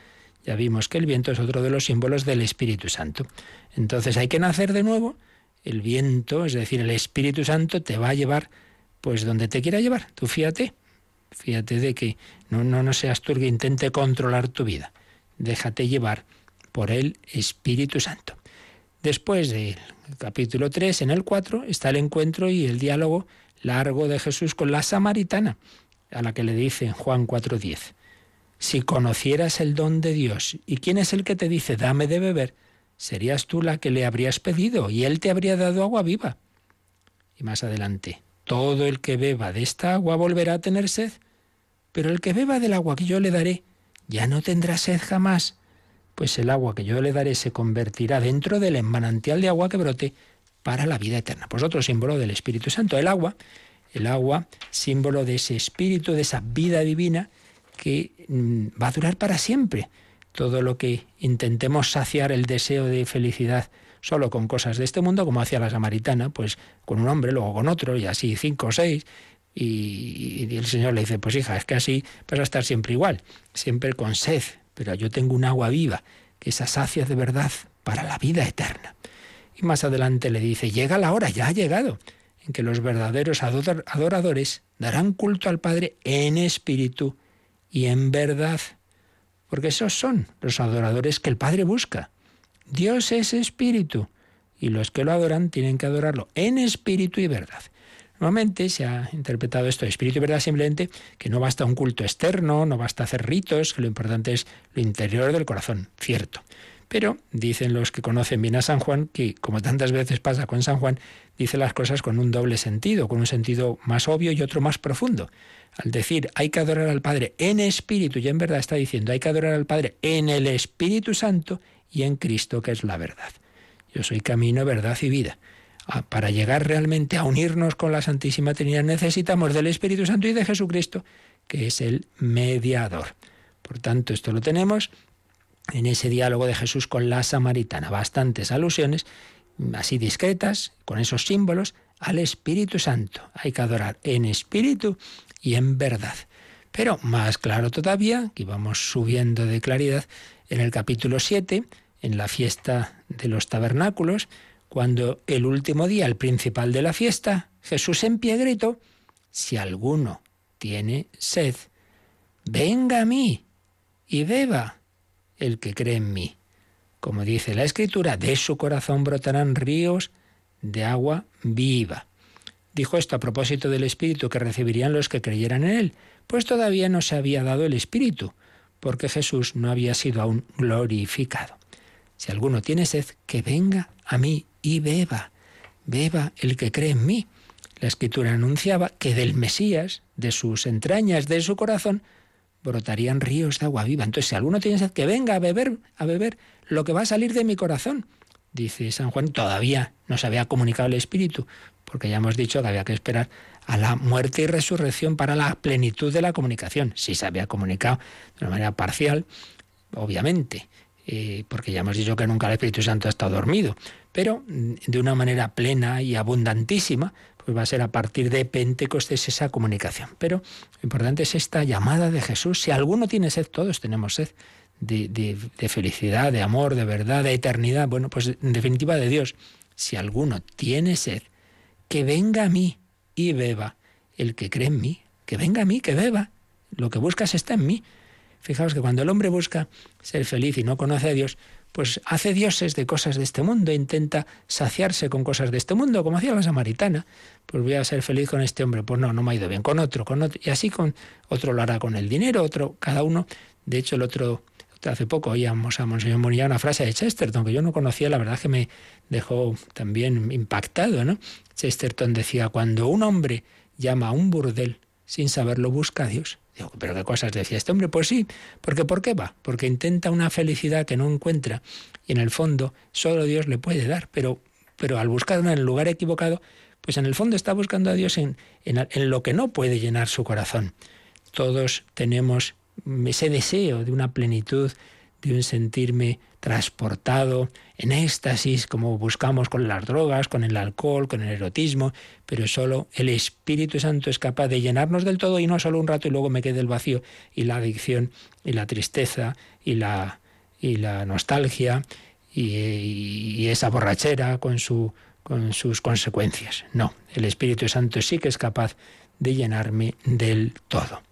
Ya vimos que el viento es otro de los símbolos del Espíritu Santo. Entonces hay que nacer de nuevo. El viento, es decir, el Espíritu Santo, te va a llevar pues donde te quiera llevar. Tú fíjate. Fíjate de que no, no, no seas tú el que intente controlar tu vida. Déjate llevar por el Espíritu Santo. Después del capítulo 3, en el 4, está el encuentro y el diálogo largo de Jesús con la samaritana, a la que le dice en Juan 4:10, si conocieras el don de Dios y quién es el que te dice dame de beber, serías tú la que le habrías pedido y él te habría dado agua viva. Y más adelante, todo el que beba de esta agua volverá a tener sed, pero el que beba del agua que yo le daré ya no tendrá sed jamás, pues el agua que yo le daré se convertirá dentro del manantial de agua que brote para la vida eterna. Pues otro símbolo del Espíritu Santo, el agua, el agua, símbolo de ese espíritu, de esa vida divina que mm, va a durar para siempre. Todo lo que intentemos saciar el deseo de felicidad solo con cosas de este mundo, como hacía la samaritana, pues con un hombre, luego con otro, y así cinco o seis. Y, el Señor le dice, pues hija, es que así vas a estar siempre igual, siempre con sed, pero yo tengo un agua viva, que esa sacia de verdad para la vida eterna. Y más adelante le dice, llega la hora, ya ha llegado, en que los verdaderos ador- adoradores darán culto al Padre en espíritu y en verdad, porque esos son los adoradores que el Padre busca. Dios es espíritu y los que lo adoran tienen que adorarlo en espíritu y verdad. Normalmente se ha interpretado esto de espíritu y verdad simplemente que no basta un culto externo, no basta hacer ritos, que lo importante es lo interior del corazón, cierto. Pero dicen los que conocen bien a San Juan que, como tantas veces pasa con San Juan, dice las cosas con un doble sentido, con un sentido más obvio y otro más profundo. Al decir hay que adorar al Padre en espíritu, y en verdad está diciendo hay que adorar al Padre en el Espíritu Santo y en Cristo, que es la verdad. Yo soy camino, verdad y vida. Ah, Para llegar realmente a unirnos con la Santísima Trinidad necesitamos del Espíritu Santo y de Jesucristo, que es el mediador. Por tanto, esto lo tenemos en ese diálogo de Jesús con la samaritana. Bastantes alusiones, así discretas, con esos símbolos, al Espíritu Santo. Hay que adorar en espíritu y en verdad. Pero más claro todavía, que vamos subiendo de claridad, en el capítulo 7, en la fiesta de los tabernáculos, cuando el último día, el principal de la fiesta, Jesús en pie gritó, si alguno tiene sed, venga a mí y beba el que cree en mí. Como dice la Escritura, de su corazón brotarán ríos de agua viva. Dijo esto a propósito del Espíritu que recibirían los que creyeran en Él, pues todavía no se había dado el Espíritu, porque Jesús no había sido aún glorificado. Si alguno tiene sed, que venga a mí y beba. Beba el que cree en mí. La Escritura anunciaba que del Mesías, de sus entrañas, de su corazón, brotarían ríos de agua viva. Entonces, si alguno tiene que venga a beber, a beber lo que va a salir de mi corazón. Dice San Juan, todavía no se había comunicado el Espíritu, porque ya hemos dicho que había que esperar a la muerte y resurrección para la plenitud de la comunicación. Sí se había comunicado de una manera parcial, obviamente, eh, porque ya hemos dicho que nunca el Espíritu Santo ha estado dormido, pero mm, de una manera plena y abundantísima, va a ser a partir de Pentecostés esa comunicación. Pero lo importante es esta llamada de Jesús. Si alguno tiene sed, todos tenemos sed de, de- de felicidad, de amor, de verdad, de eternidad. Bueno, pues en definitiva de Dios. Si alguno tiene sed, que venga a mí y beba. El que cree en mí, que venga a mí, que beba. Lo que buscas está en mí. Fijaos que cuando el hombre busca ser feliz y no conoce a Dios, pues hace dioses de cosas de este mundo, intenta saciarse con cosas de este mundo, como hacía la samaritana. Pues voy a ser feliz con este hombre, pues no, no me ha ido bien, con otro, con otro. Y así con otro lo hará con el dinero, otro, cada uno. De hecho, el otro, hace poco oíamos a Monseñor Munilla una frase de Chesterton que yo no conocía, la verdad que me dejó también impactado, ¿no? Chesterton decía, cuando un hombre llama a un burdel sin saberlo, busca a Dios. Digo, ¿pero qué cosas decía este hombre? Pues sí, porque ¿por qué va? Porque intenta una felicidad que no encuentra y en el fondo solo Dios le puede dar, pero, pero al buscar en el lugar equivocado, pues en el fondo está buscando a Dios en, en lo que no puede llenar su corazón. Todos tenemos ese deseo de una plenitud, de un sentirme transportado, en éxtasis, como buscamos con las drogas, con el alcohol, con el erotismo, pero solo el Espíritu Santo es capaz de llenarnos del todo y no solo un rato y luego me quede el vacío y la adicción y la tristeza y la, y la nostalgia y, esa borrachera con, su, con sus consecuencias. No, el Espíritu Santo sí que es capaz de llenarme del todo.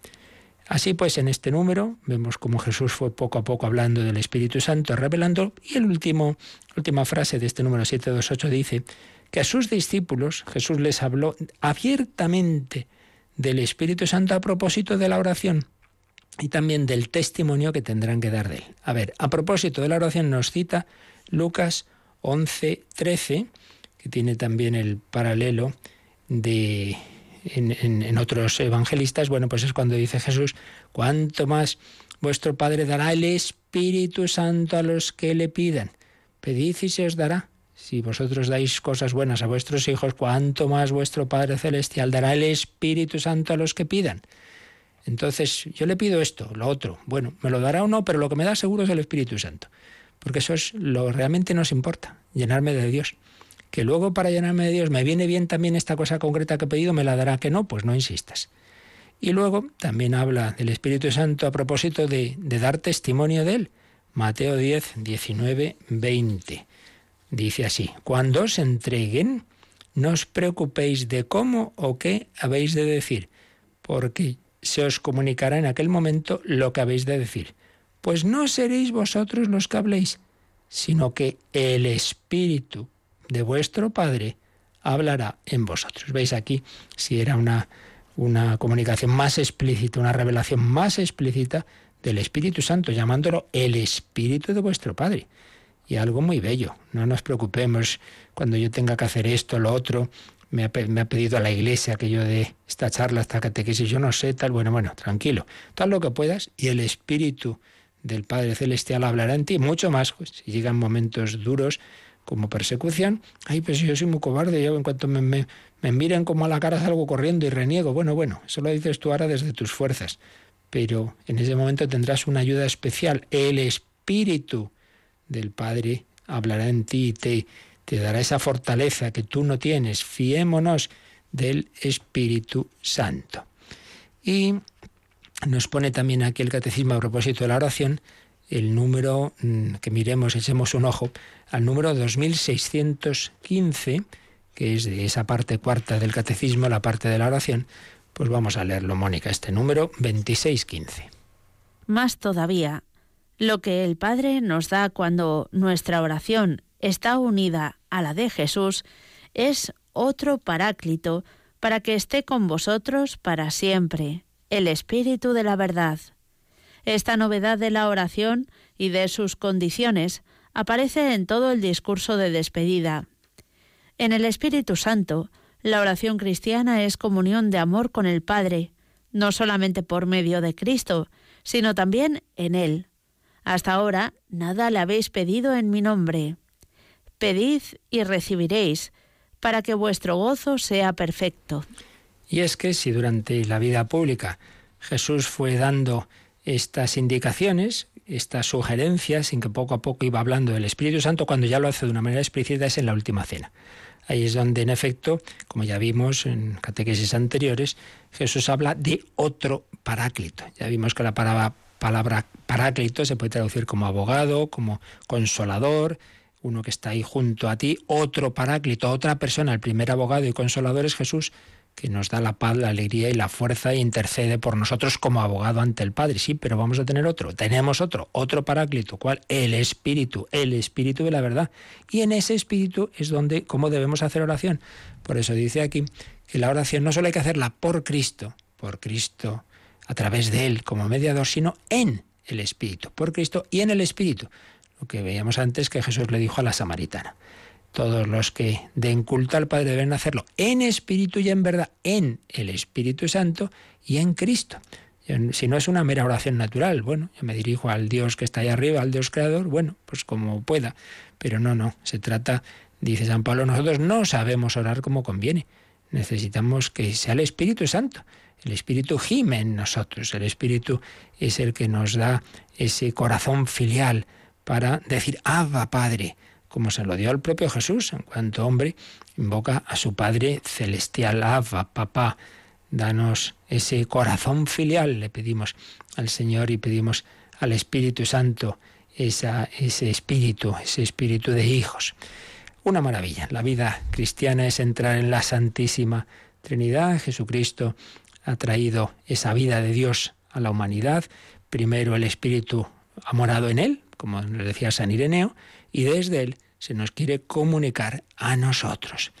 Así pues, en este número vemos cómo Jesús fue poco a poco hablando del Espíritu Santo, revelando, y el último, última frase de este número 728 dice que a sus discípulos Jesús les habló abiertamente del Espíritu Santo a propósito de la oración y también del testimonio que tendrán que dar de él. A ver, a propósito de la oración nos cita Lucas 11, 13, que tiene también el paralelo de en, en, otros evangelistas, bueno, pues es cuando dice Jesús, cuanto más vuestro Padre dará el Espíritu Santo a los que le pidan. Pedid y se os dará. Si vosotros dais cosas buenas a vuestros hijos, cuanto más vuestro Padre Celestial dará el Espíritu Santo a los que pidan. Entonces, yo le pido esto, lo otro. Bueno, me lo dará o no, pero lo que me da seguro es el Espíritu Santo. porque eso es lo realmente nos importa, llenarme de Dios. Que luego para llenarme de Dios me viene bien también esta cosa concreta que he pedido, me la dará que no, pues no insistas. Y luego también habla del Espíritu Santo a propósito de, de dar testimonio de Él. Mateo 10, 19, 20. Dice así, cuando os entreguen, no os preocupéis de cómo o qué habéis de decir, porque se os comunicará en aquel momento lo que habéis de decir. Pues no seréis vosotros los que habléis, sino que el Espíritu de vuestro Padre hablará en vosotros. ¿Veis aquí si era una, una comunicación más explícita, una revelación más explícita del Espíritu Santo, llamándolo el Espíritu de vuestro Padre? Y algo muy bello. No nos preocupemos cuando yo tenga que hacer esto, lo otro, me ha, pedido a la iglesia que yo dé esta charla, esta catequesis, yo no sé, tal, bueno, bueno, tranquilo, tal lo que puedas y el Espíritu del Padre Celestial hablará en ti, mucho más, pues, si llegan momentos duros como persecución, ay, pues yo soy muy cobarde, yo en cuanto me, me, me miren como a la cara salgo corriendo y reniego, bueno, bueno, eso lo dices tú ahora desde tus fuerzas, pero en ese momento tendrás una ayuda especial, el Espíritu del Padre hablará en ti y te te dará esa fortaleza que tú no tienes. Fiémonos del Espíritu Santo. Y nos pone también aquí el catecismo a propósito de la oración, el número, mm, que miremos, echemos un ojo, al número 2615, que es de esa parte cuarta del catecismo, la parte de la oración, pues vamos a leerlo, Mónica, este número 2615. Más todavía, lo que el Padre nos da cuando nuestra oración está unida a la de Jesús, es otro paráclito para que esté con vosotros para siempre, el Espíritu de la verdad. Esta novedad de la oración y de sus condiciones aparece en todo el discurso de despedida. En el Espíritu Santo, la oración cristiana es comunión de amor con el Padre, no solamente por medio de Cristo, sino también en Él. Hasta ahora nada le habéis pedido en mi nombre. Pedid y recibiréis, para que vuestro gozo sea perfecto. Y es que si durante la vida pública Jesús fue dando estas indicaciones, estas sugerencias, sin que poco a poco iba hablando del Espíritu Santo, cuando ya lo hace de una manera explícita es en la última cena. Ahí es donde, en efecto, como ya vimos en catequesis anteriores, Jesús habla de otro paráclito. Ya vimos que la palabra, palabra paráclito se puede traducir como abogado, como consolador, uno que está ahí junto a ti, otro paráclito, otra persona, el primer abogado y consolador es Jesús, que nos da la paz, la alegría y la fuerza e intercede por nosotros como abogado ante el Padre. Sí, pero vamos a tener otro. Tenemos otro, otro paráclito. ¿Cuál? El Espíritu, el Espíritu de la verdad. Y en ese Espíritu es donde, cómo debemos hacer oración. Por eso dice aquí que la oración no solo hay que hacerla por Cristo, por Cristo, a través de Él como mediador, sino en el Espíritu, por Cristo y en el Espíritu. Lo que veíamos antes que Jesús le dijo a la samaritana. Todos los que den culto al Padre deben hacerlo en espíritu y en verdad, en el Espíritu Santo y en Cristo. Si no es una mera oración natural, bueno, yo me dirijo al Dios que está ahí arriba, al Dios creador, bueno, pues como pueda. Pero no, no, se trata, dice San Pablo, nosotros no sabemos orar como conviene. Necesitamos que sea el Espíritu Santo. El Espíritu gime en nosotros. El Espíritu es el que nos da ese corazón filial, para decir Abba Padre, como se lo dio al propio Jesús, en cuanto hombre invoca a su Padre celestial, Abba, papá, danos ese corazón filial, le pedimos al Señor y pedimos al Espíritu Santo esa, ese espíritu, ese espíritu de hijos. Una maravilla. La vida cristiana es entrar en la Santísima Trinidad. Jesucristo ha traído esa vida de Dios a la humanidad. Primero el Espíritu ha morado en él, como nos decía San Ireneo, y desde él se nos quiere comunicar a nosotros.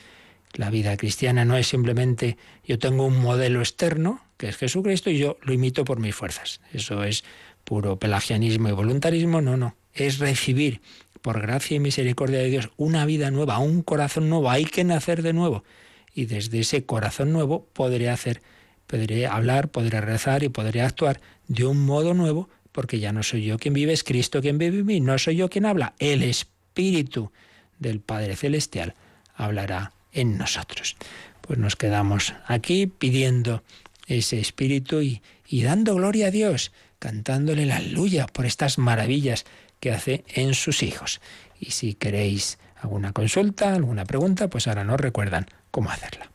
La vida cristiana no es simplemente yo tengo un modelo externo, que es Jesucristo, y yo lo imito por mis fuerzas. Eso es puro pelagianismo y voluntarismo, no, no. Es recibir por gracia y misericordia de Dios una vida nueva, un corazón nuevo. Hay que nacer de nuevo. Y desde ese corazón nuevo podré hacer, podré hablar, podré rezar y podré actuar de un modo nuevo porque ya no soy yo quien vive, es Cristo quien vive en mí, no soy yo quien habla, el Espíritu del Padre Celestial hablará en nosotros. Pues nos quedamos aquí pidiendo ese Espíritu y, y dando gloria a Dios, cantándole la aleluya por estas maravillas que hace en sus hijos. Y si queréis alguna consulta, alguna pregunta, pues ahora nos recuerdan cómo hacerla.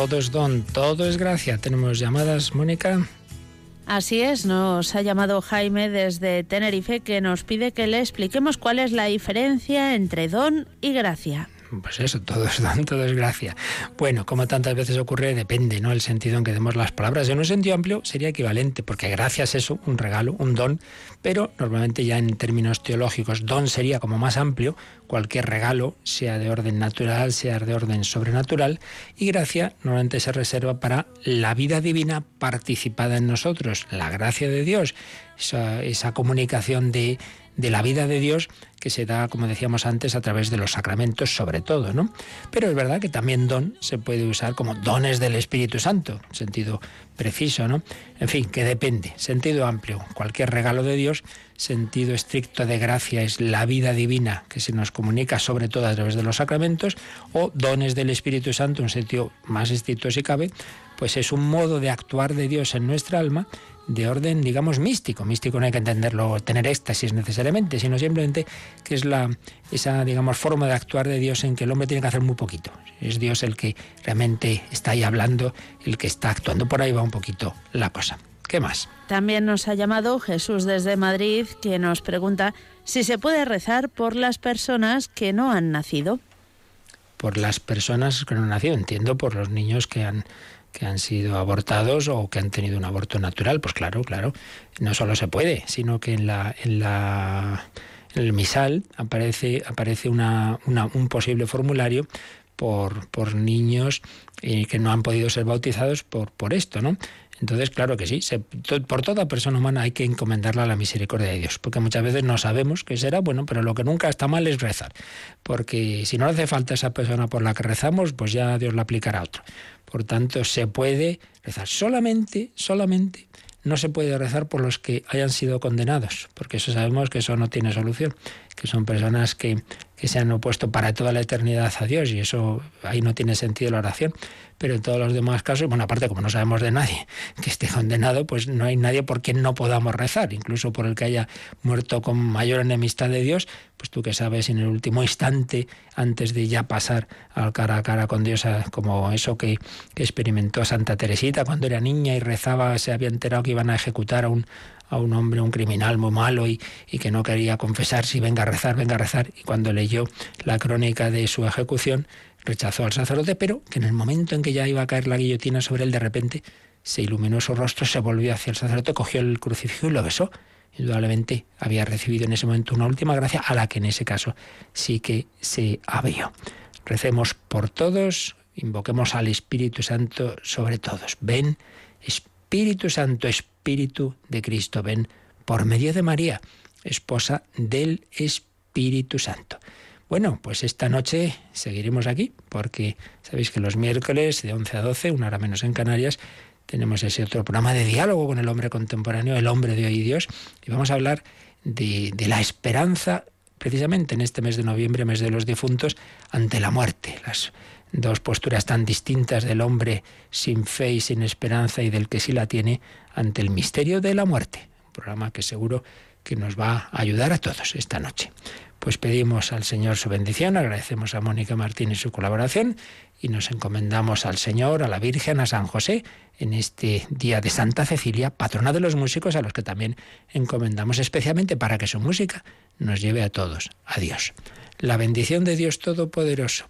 todo es don, todo es gracia. Tenemos llamadas, Mónica. Así es, nos ha llamado Jaime desde Tenerife que nos pide que le expliquemos cuál es la diferencia entre don y gracia. Pues eso, todo es don, todo es gracia. Bueno, como tantas veces ocurre, depende, ¿no? El sentido en que demos las palabras. En un sentido amplio sería equivalente, porque gracia es eso, un regalo, un don, pero normalmente ya en términos teológicos, don sería como más amplio, cualquier regalo, sea de orden natural, sea de orden sobrenatural, y gracia normalmente se reserva para la vida divina participada en nosotros, la gracia de Dios, esa, esa comunicación de, de la vida de Dios que se da, como decíamos antes, a través de los sacramentos sobre todo, ¿no? Pero es verdad que también don se puede usar como dones del Espíritu Santo, en sentido preciso, ¿no? En fin, que depende, sentido amplio, cualquier regalo de Dios, sentido estricto de gracia es la vida divina que se nos comunica sobre todo a través de los sacramentos, o dones del Espíritu Santo, en sentido más estricto si cabe, pues es un modo de actuar de Dios en nuestra alma de orden, digamos, místico. Místico no hay que entenderlo, tener éxtasis necesariamente, sino simplemente que es la, esa, digamos, forma de actuar de Dios en que el hombre tiene que hacer muy poquito. Es Dios el que realmente está ahí hablando, el que está actuando. Por ahí va un poquito la cosa. ¿Qué más? También nos ha llamado Jesús desde Madrid que nos pregunta si se puede rezar por las personas que no han nacido. Por las personas que no han nacido, entiendo, por los niños que han que han sido abortados o que han tenido un aborto natural, pues claro, claro, no solo se puede, sino que en la en la en el misal aparece aparece una, una, un posible formulario por, por niños eh, que no han podido ser bautizados por, por esto, ¿no? Entonces, claro que sí, por toda persona humana hay que encomendarla a la misericordia de Dios, porque muchas veces no sabemos qué será, bueno, pero lo que nunca está mal es rezar, porque si no hace falta esa persona por la que rezamos, pues ya Dios la aplicará a otro. Por tanto, se puede rezar. Solamente, solamente no se puede rezar por los que hayan sido condenados, porque eso sabemos que eso no tiene solución, que son personas que, que se han opuesto para toda la eternidad a Dios y eso ahí no tiene sentido la oración. Pero en todos los demás casos, bueno, aparte como no sabemos de nadie que esté condenado, pues no hay nadie por quien no podamos rezar, incluso por el que haya muerto con mayor enemistad de Dios, pues tú que sabes en el último instante, antes de ya pasar al cara a cara con Dios, a- como eso que, que experimentó Santa Teresita cuando era niña y rezaba, se había enterado que iban a ejecutar a un, a un hombre, un criminal muy malo y, y que no quería confesarse y venga a rezar, venga a rezar. Y cuando leyó la crónica de su ejecución, rechazó al sacerdote, pero que en el momento en que ya iba a caer la guillotina sobre él, de repente se iluminó su rostro, se volvió hacia el sacerdote, cogió el crucifijo y lo besó. Indudablemente había recibido en ese momento una última gracia a la que en ese caso sí que se abrió. Recemos por todos, invoquemos al Espíritu Santo sobre todos. Ven, Espíritu Santo, Espíritu de Cristo, ven por medio de María, esposa del Espíritu Santo. Bueno, pues esta noche seguiremos aquí, porque sabéis que los miércoles de 11 a 12, una hora menos en Canarias, tenemos ese otro programa de diálogo con el hombre contemporáneo, el hombre de hoy y Dios, y vamos a hablar de, de la esperanza, precisamente en este mes de noviembre, mes de los difuntos, ante la muerte. Las dos posturas tan distintas del hombre sin fe y sin esperanza y del que sí la tiene ante el misterio de la muerte. Un programa que seguro que nos va a ayudar a todos esta noche. Pues pedimos al Señor su bendición, agradecemos a Mónica Martínez su colaboración y nos encomendamos al Señor, a la Virgen, a San José en este día de Santa Cecilia, patrona de los músicos, a los que también encomendamos especialmente para que su música nos lleve a todos a Dios. La bendición de Dios Todopoderoso,